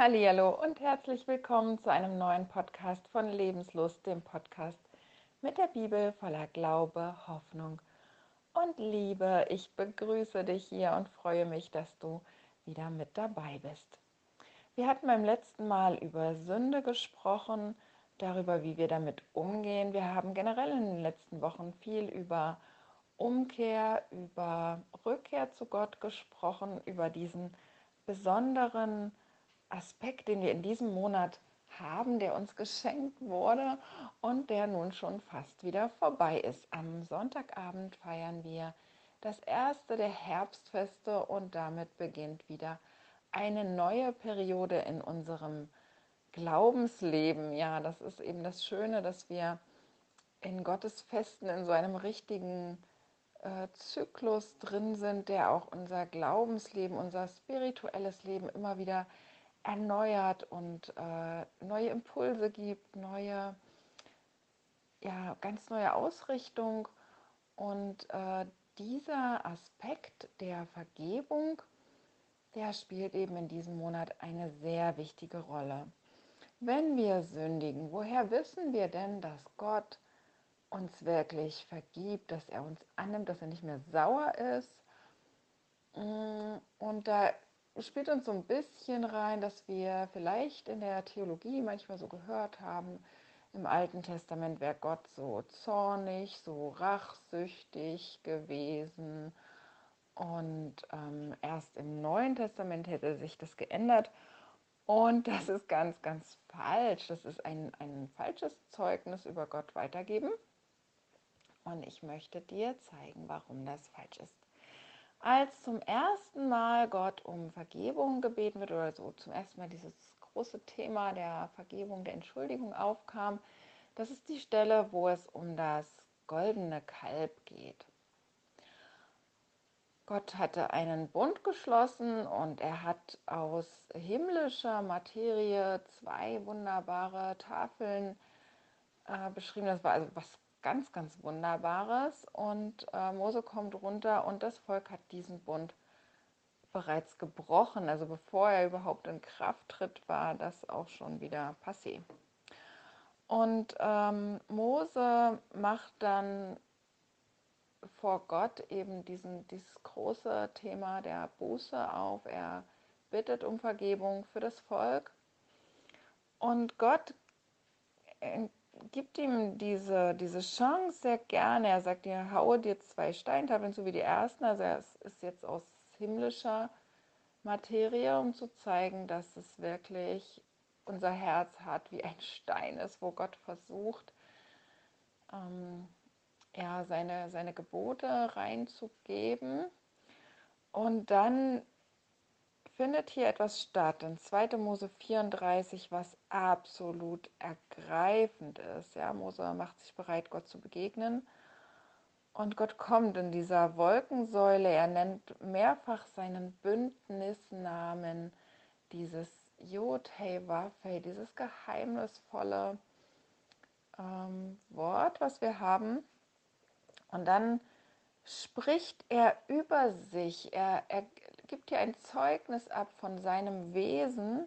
Hallo und herzlich willkommen zu einem neuen Podcast von Lebenslust, dem Podcast mit der Bibel voller Glaube, Hoffnung und Liebe. Ich begrüße dich hier und freue mich, dass du wieder mit dabei bist. Wir hatten beim letzten Mal über Sünde gesprochen, darüber, wie wir damit umgehen. Wir haben generell in den letzten Wochen viel über Umkehr, über Rückkehr zu Gott gesprochen, über diesen besonderen Aspekt, den wir in diesem Monat haben, der uns geschenkt wurde und der nun schon fast wieder vorbei ist. Am Sonntagabend feiern wir das erste der Herbstfeste und damit beginnt wieder eine neue Periode in unserem Glaubensleben. Ja, das ist eben das Schöne, dass wir in Gottes Festen in so einem richtigen äh, Zyklus drin sind, der auch unser Glaubensleben, unser spirituelles Leben immer wieder erneuert und äh, neue Impulse gibt, neue, ja, ganz neue Ausrichtung. Und äh, dieser Aspekt der Vergebung, der spielt eben in diesem Monat eine sehr wichtige Rolle. Wenn wir sündigen, woher wissen wir denn, dass Gott uns wirklich vergibt, dass er uns annimmt, dass er nicht mehr sauer ist? Mm, und da spielt uns so ein bisschen rein, dass wir vielleicht in der Theologie manchmal so gehört haben, im Alten Testament wäre Gott so zornig, so rachsüchtig gewesen. Und ähm, erst im Neuen Testament hätte sich das geändert. Und das ist ganz, ganz falsch. Das ist ein, ein falsches Zeugnis über Gott weitergeben. Und ich möchte dir zeigen, warum das falsch ist als zum ersten Mal Gott um Vergebung gebeten wird oder so zum ersten Mal dieses große Thema der Vergebung, der Entschuldigung aufkam, das ist die Stelle, wo es um das goldene Kalb geht. Gott hatte einen Bund geschlossen und er hat aus himmlischer Materie zwei wunderbare Tafeln äh, beschrieben. Das war also was ganz, ganz Wunderbares. Und äh, Mose kommt runter und das Volk hat diesen Bund bereits gebrochen. Also bevor er überhaupt in Kraft tritt, war das auch schon wieder passé. Und ähm, Mose macht dann vor Gott eben diesen, dieses große Thema der Buße auf. Er bittet um Vergebung für das Volk. Und Gott gibt ihm diese, diese Chance sehr gerne. Er sagt dir, haue dir zwei Steintafeln, so wie die ersten. Also er ist jetzt aus himmlischer Materie, um zu zeigen, dass es wirklich unser Herz hat, wie ein Stein ist, wo Gott versucht, ähm, ja, seine, seine Gebote reinzugeben. Und dann findet hier etwas statt in 2. Mose 34, was absolut ergreifend ist. Ja, Mose macht sich bereit, Gott zu begegnen. Und Gott kommt in dieser Wolkensäule. Er nennt mehrfach seinen Bündnisnamen, dieses Jod, Hey, Waffe, dieses geheimnisvolle ähm, Wort, was wir haben. Und dann spricht er über sich. Er, er gibt hier ein Zeugnis ab von seinem Wesen,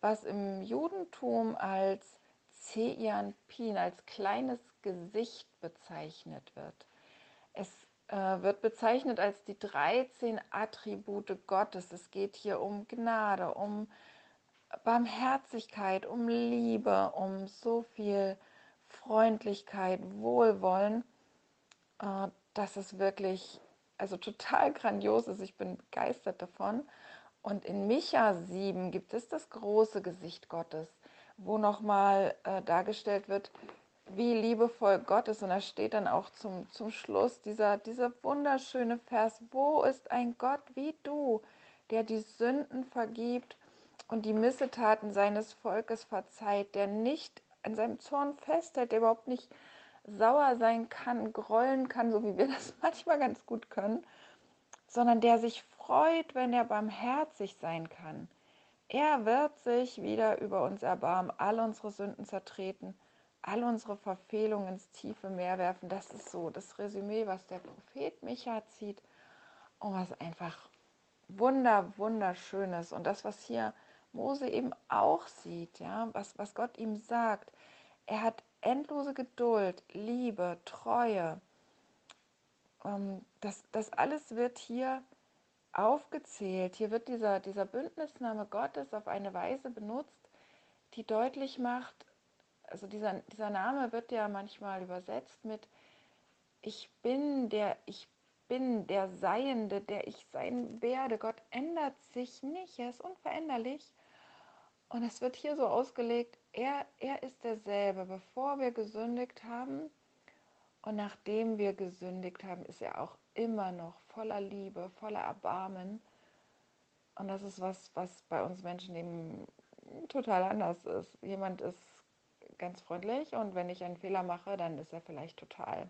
was im Judentum als Zeian Pin, als kleines Gesicht bezeichnet wird. Es äh, wird bezeichnet als die 13 Attribute Gottes. Es geht hier um Gnade, um Barmherzigkeit, um Liebe, um so viel Freundlichkeit, Wohlwollen, äh, dass es wirklich also total grandios ist. Ich bin begeistert davon. Und in Micha 7 gibt es das große Gesicht Gottes, wo nochmal äh, dargestellt wird, wie liebevoll Gott ist. Und da steht dann auch zum, zum Schluss dieser, dieser wunderschöne Vers, wo ist ein Gott wie du, der die Sünden vergibt und die Missetaten seines Volkes verzeiht, der nicht an seinem Zorn festhält, der überhaupt nicht sauer sein kann, grollen kann, so wie wir das manchmal ganz gut können, sondern der sich freut, wenn er barmherzig sein kann. Er wird sich wieder über uns erbarmen, all unsere Sünden zertreten, all unsere Verfehlungen ins tiefe Meer werfen. Das ist so das Resümee, was der Prophet Micha zieht und was einfach wunder, wunderschön ist. Und das, was hier Mose eben auch sieht, ja, was, was Gott ihm sagt. Er hat endlose Geduld, Liebe, Treue. Ähm, das, das alles wird hier aufgezählt. Hier wird dieser, dieser Bündnisname Gottes auf eine Weise benutzt, die deutlich macht, also dieser, dieser Name wird ja manchmal übersetzt mit Ich bin der, ich bin der Seiende, der ich sein werde. Gott ändert sich nicht, er ist unveränderlich. Und es wird hier so ausgelegt, er, er ist derselbe. Bevor wir gesündigt haben und nachdem wir gesündigt haben, ist er auch immer noch voller Liebe, voller Erbarmen. Und das ist was, was bei uns Menschen eben total anders ist. Jemand ist ganz freundlich und wenn ich einen Fehler mache, dann ist er vielleicht total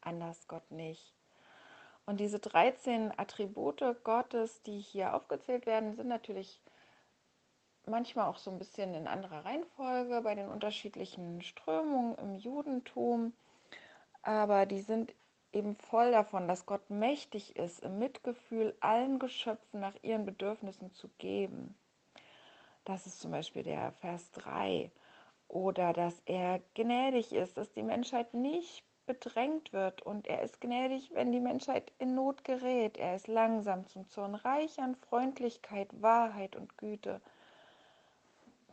anders, Gott nicht. Und diese 13 Attribute Gottes, die hier aufgezählt werden, sind natürlich manchmal auch so ein bisschen in anderer Reihenfolge bei den unterschiedlichen Strömungen im Judentum. Aber die sind eben voll davon, dass Gott mächtig ist, im Mitgefühl allen Geschöpfen nach ihren Bedürfnissen zu geben. Das ist zum Beispiel der Vers 3. Oder dass er gnädig ist, dass die Menschheit nicht bedrängt wird und er ist gnädig, wenn die Menschheit in Not gerät. Er ist langsam zum Zorn, reich an Freundlichkeit, Wahrheit und Güte.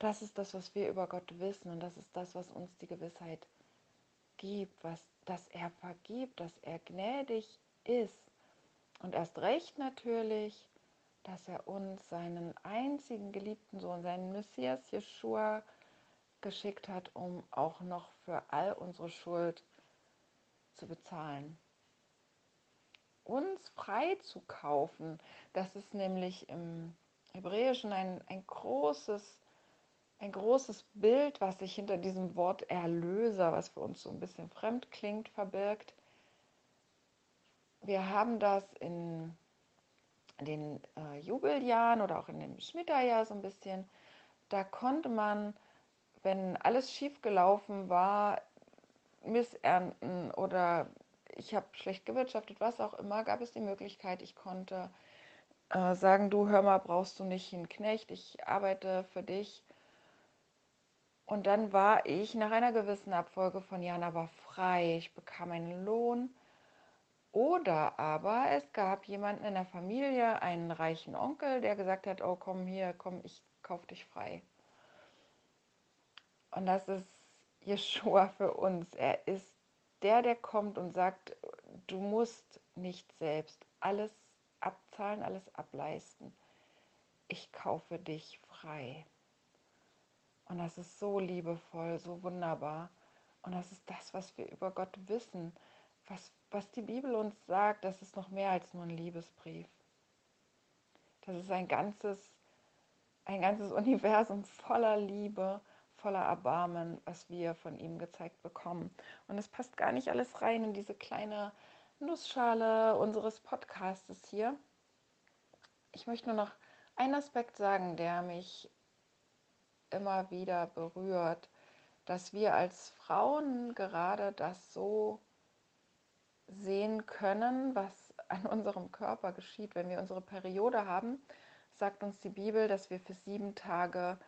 Das ist das, was wir über Gott wissen und das ist das, was uns die Gewissheit gibt, was, dass er vergibt, dass er gnädig ist. Und erst recht natürlich, dass er uns seinen einzigen geliebten Sohn, seinen Messias Jeshua, geschickt hat, um auch noch für all unsere Schuld zu zu bezahlen. Uns frei zu kaufen, das ist nämlich im Hebräischen ein, ein, großes, ein großes Bild, was sich hinter diesem Wort Erlöser, was für uns so ein bisschen fremd klingt, verbirgt. Wir haben das in den äh, Jubeljahren oder auch in dem Schmitterjahr so ein bisschen. Da konnte man, wenn alles schief gelaufen war, Missernten oder ich habe schlecht gewirtschaftet, was auch immer, gab es die Möglichkeit, ich konnte äh, sagen, du hör mal, brauchst du nicht einen Knecht, ich arbeite für dich. Und dann war ich nach einer gewissen Abfolge von Jahren aber frei, ich bekam einen Lohn. Oder aber es gab jemanden in der Familie, einen reichen Onkel, der gesagt hat, oh komm hier, komm, ich kauf dich frei. Und das ist Jeshua für uns. Er ist der, der kommt und sagt, du musst nicht selbst alles abzahlen, alles ableisten. Ich kaufe dich frei. Und das ist so liebevoll, so wunderbar. Und das ist das, was wir über Gott wissen. Was, was die Bibel uns sagt, das ist noch mehr als nur ein Liebesbrief. Das ist ein ganzes, ein ganzes Universum voller Liebe voller Erbarmen, was wir von ihm gezeigt bekommen. Und es passt gar nicht alles rein in diese kleine Nussschale unseres Podcastes hier. Ich möchte nur noch einen Aspekt sagen, der mich immer wieder berührt, dass wir als Frauen gerade das so sehen können, was an unserem Körper geschieht. Wenn wir unsere Periode haben, sagt uns die Bibel, dass wir für sieben Tage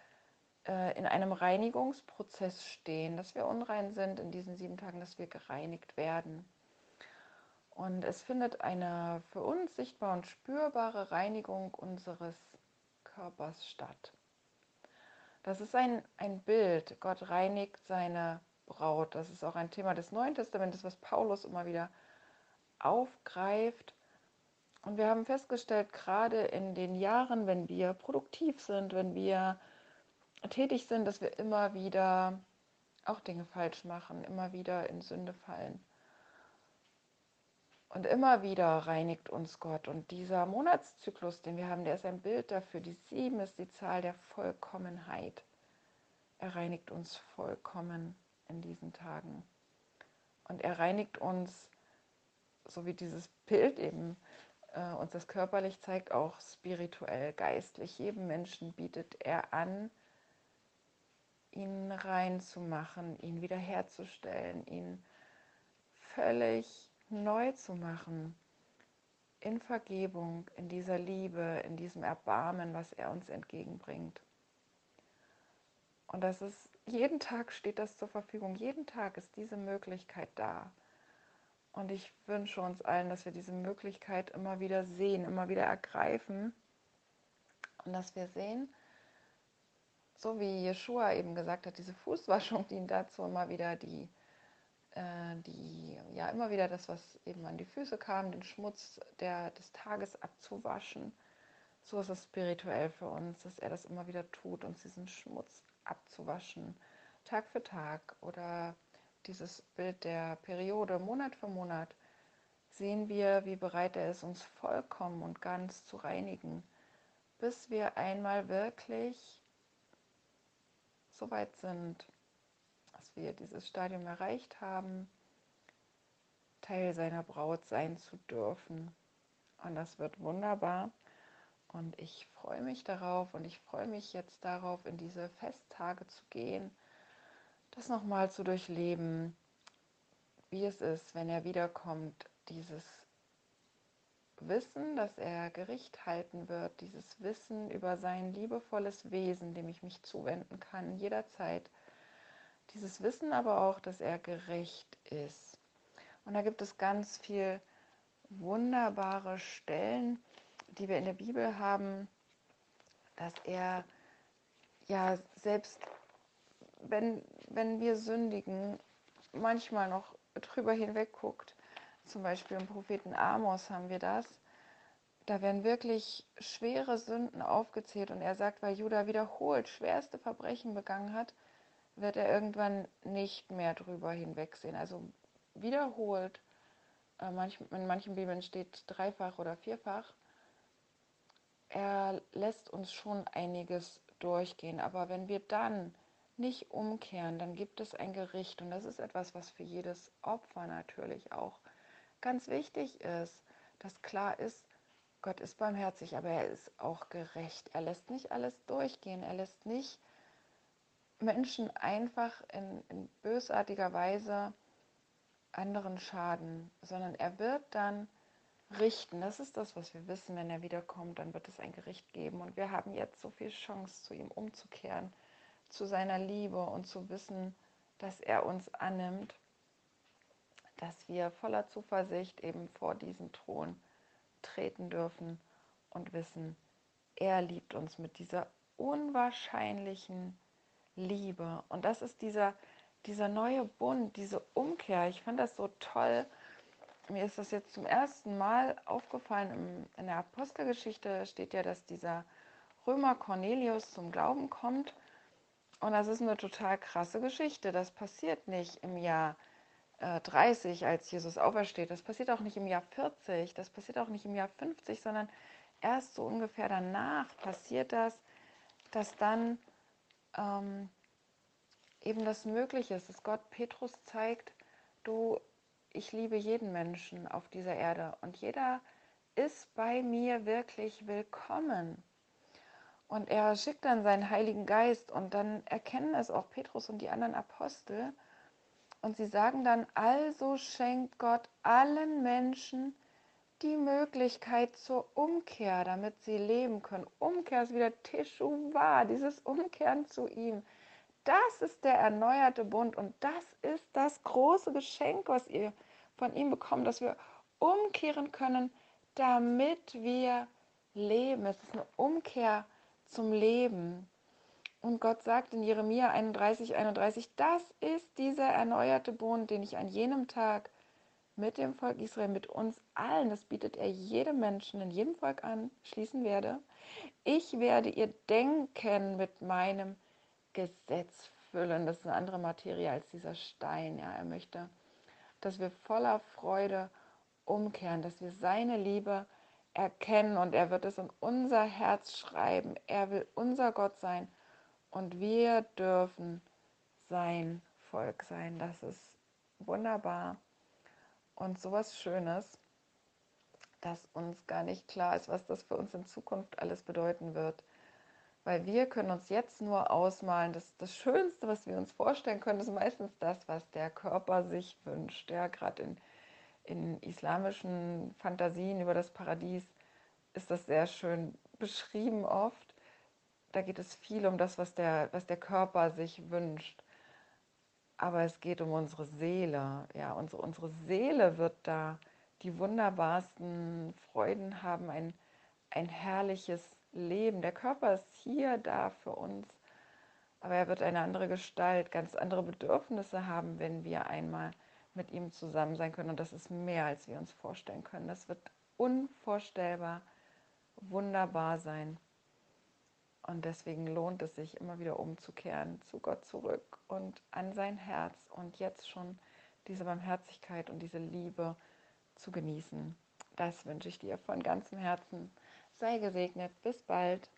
äh, in einem Reinigungsprozess stehen, dass wir unrein sind in diesen sieben Tagen, dass wir gereinigt werden. Und es findet eine für uns sichtbar und spürbare Reinigung unseres Körpers statt. Das ist ein, ein Bild. Gott reinigt seine Braut. Das ist auch ein Thema des Neuen Testamentes, was Paulus immer wieder aufgreift. Und wir haben festgestellt, gerade in den Jahren, wenn wir produktiv sind, wenn wir tätig sind, dass wir immer wieder auch Dinge falsch machen, immer wieder in Sünde fallen. Und immer wieder reinigt uns Gott. Und dieser Monatszyklus, den wir haben, der ist ein Bild dafür. Die sieben ist die Zahl der Vollkommenheit. Er reinigt uns vollkommen in diesen Tagen. Und er reinigt uns, so wie dieses Bild eben äh, uns das körperlich zeigt, auch spirituell, geistlich. Jedem Menschen bietet er an, ihn reinzumachen, ihn wiederherzustellen, ihn völlig neu zu machen. in Vergebung, in dieser Liebe, in diesem Erbarmen, was er uns entgegenbringt. Und das ist, jeden Tag steht das zur Verfügung, jeden Tag ist diese Möglichkeit da. Und ich wünsche uns allen, dass wir diese Möglichkeit immer wieder sehen, immer wieder ergreifen und dass wir sehen, so wie Jeshua eben gesagt hat, diese Fußwaschung dient dazu, immer wieder die, äh, die, ja, immer wieder das, was eben an die Füße kam, den Schmutz der, des Tages abzuwaschen. So ist es spirituell für uns, dass er das immer wieder tut, uns diesen Schmutz abzuwaschen, Tag für Tag oder dieses Bild der Periode Monat für Monat, sehen wir, wie bereit er ist, uns vollkommen und ganz zu reinigen, bis wir einmal wirklich so weit sind, wir dieses Stadium erreicht haben, Teil seiner Braut sein zu dürfen. Und das wird wunderbar. Und ich freue mich darauf und ich freue mich jetzt darauf, in diese Festtage zu gehen das nochmal zu durchleben, wie es ist, wenn er wiederkommt, dieses Wissen, dass er Gericht halten wird, dieses Wissen über sein liebevolles Wesen, dem ich mich zuwenden kann, jederzeit. Dieses Wissen aber auch, dass er gerecht ist. Und da gibt es ganz viel wunderbare Stellen, die wir in der Bibel haben, dass er ja selbst wenn, wenn wir sündigen, manchmal noch drüber hinweg guckt. Zum Beispiel im Propheten Amos haben wir das. Da werden wirklich schwere Sünden aufgezählt und er sagt, weil Judah wiederholt schwerste Verbrechen begangen hat, wird er irgendwann nicht mehr drüber hinwegsehen. Also wiederholt, äh, in manchen Bibeln steht dreifach oder vierfach. Er lässt uns schon einiges durchgehen, aber wenn wir dann nicht umkehren, dann gibt es ein Gericht. Und das ist etwas, was für jedes Opfer natürlich auch ganz wichtig ist, dass klar ist, Gott ist barmherzig, aber er ist auch gerecht. Er lässt nicht alles durchgehen. Er lässt nicht Menschen einfach in, in bösartiger Weise anderen schaden, sondern er wird dann richten. Das ist das, was wir wissen. Wenn er wiederkommt, dann wird es ein Gericht geben. Und wir haben jetzt so viel Chance, zu ihm umzukehren zu seiner Liebe und zu wissen, dass er uns annimmt, dass wir voller Zuversicht eben vor diesen Thron treten dürfen und wissen, er liebt uns mit dieser unwahrscheinlichen Liebe. Und das ist dieser, dieser neue Bund, diese Umkehr. Ich fand das so toll. Mir ist das jetzt zum ersten Mal aufgefallen. In der Apostelgeschichte steht ja, dass dieser Römer Cornelius zum Glauben kommt und das ist eine total krasse Geschichte. Das passiert nicht im Jahr äh, 30, als Jesus aufersteht. Das passiert auch nicht im Jahr 40. Das passiert auch nicht im Jahr 50, sondern erst so ungefähr danach passiert das, dass dann ähm, eben das möglich ist, dass Gott Petrus zeigt, du, ich liebe jeden Menschen auf dieser Erde und jeder ist bei mir wirklich willkommen. Und er schickt dann seinen Heiligen Geist und dann erkennen es auch Petrus und die anderen Apostel. Und sie sagen dann, also schenkt Gott allen Menschen die Möglichkeit zur Umkehr, damit sie leben können. Umkehr ist wieder Teshuvah, dieses Umkehren zu ihm. Das ist der erneuerte Bund und das ist das große Geschenk, was ihr von ihm bekommt, dass wir umkehren können, damit wir leben. Es ist eine Umkehr zum Leben. Und Gott sagt in Jeremia 31, 31, das ist dieser erneuerte Bund, den ich an jenem Tag mit dem Volk Israel, mit uns allen, das bietet er jedem Menschen, in jedem Volk an, schließen werde. Ich werde ihr Denken mit meinem Gesetz füllen. Das ist eine andere Materie als dieser Stein. Ja, er möchte, dass wir voller Freude umkehren, dass wir seine Liebe erkennen und er wird es in unser Herz schreiben. Er will unser Gott sein und wir dürfen sein Volk sein. Das ist wunderbar und sowas Schönes, dass uns gar nicht klar ist, was das für uns in Zukunft alles bedeuten wird. Weil wir können uns jetzt nur ausmalen, dass das Schönste, was wir uns vorstellen können, ist meistens das, was der Körper sich wünscht. Ja, gerade in in islamischen Fantasien über das Paradies ist das sehr schön beschrieben oft. Da geht es viel um das, was der, was der Körper sich wünscht. Aber es geht um unsere Seele. Ja, unsere, unsere Seele wird da die wunderbarsten Freuden haben, ein, ein herrliches Leben. Der Körper ist hier da für uns, aber er wird eine andere Gestalt, ganz andere Bedürfnisse haben, wenn wir einmal mit ihm zusammen sein können. Und das ist mehr, als wir uns vorstellen können. Das wird unvorstellbar wunderbar sein. Und deswegen lohnt es sich immer wieder umzukehren zu Gott zurück und an sein Herz und jetzt schon diese Barmherzigkeit und diese Liebe zu genießen. Das wünsche ich dir von ganzem Herzen. Sei gesegnet. Bis bald.